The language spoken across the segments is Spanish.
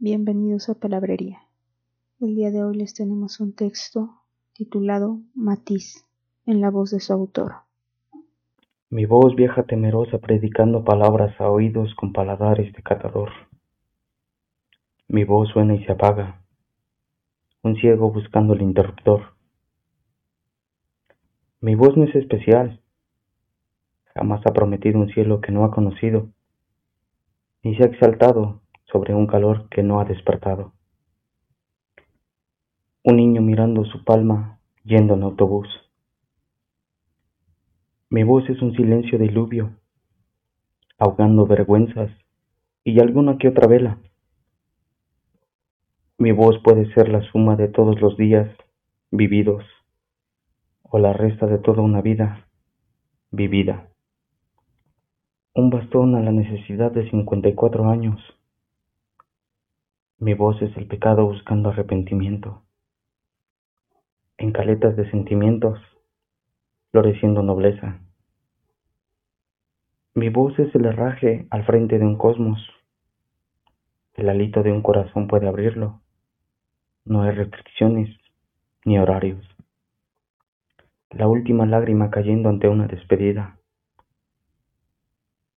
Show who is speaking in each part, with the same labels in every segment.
Speaker 1: Bienvenidos a Palabrería. El día de hoy les tenemos un texto titulado Matiz, en la voz de su autor.
Speaker 2: Mi voz vieja temerosa predicando palabras a oídos con paladares de catador. Mi voz suena y se apaga, un ciego buscando el interruptor. Mi voz no es especial, jamás ha prometido un cielo que no ha conocido, ni se ha exaltado sobre un calor que no ha despertado. Un niño mirando su palma yendo en autobús. Mi voz es un silencio diluvio, ahogando vergüenzas y alguna que otra vela. Mi voz puede ser la suma de todos los días vividos o la resta de toda una vida vivida. Un bastón a la necesidad de cincuenta y cuatro años mi voz es el pecado buscando arrepentimiento. En caletas de sentimientos, floreciendo nobleza. Mi voz es el herraje al frente de un cosmos. El alito de un corazón puede abrirlo. No hay restricciones ni horarios. La última lágrima cayendo ante una despedida.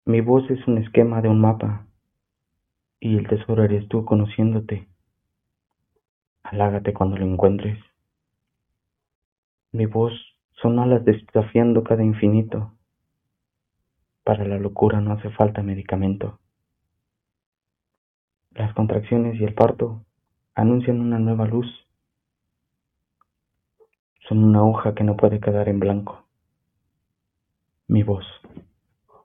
Speaker 2: Mi voz es un esquema de un mapa y el tesoro eres tú conociéndote. Alágate cuando lo encuentres. Mi voz son alas desafiando cada infinito. Para la locura no hace falta medicamento. Las contracciones y el parto anuncian una nueva luz. Son una hoja que no puede quedar en blanco. Mi voz.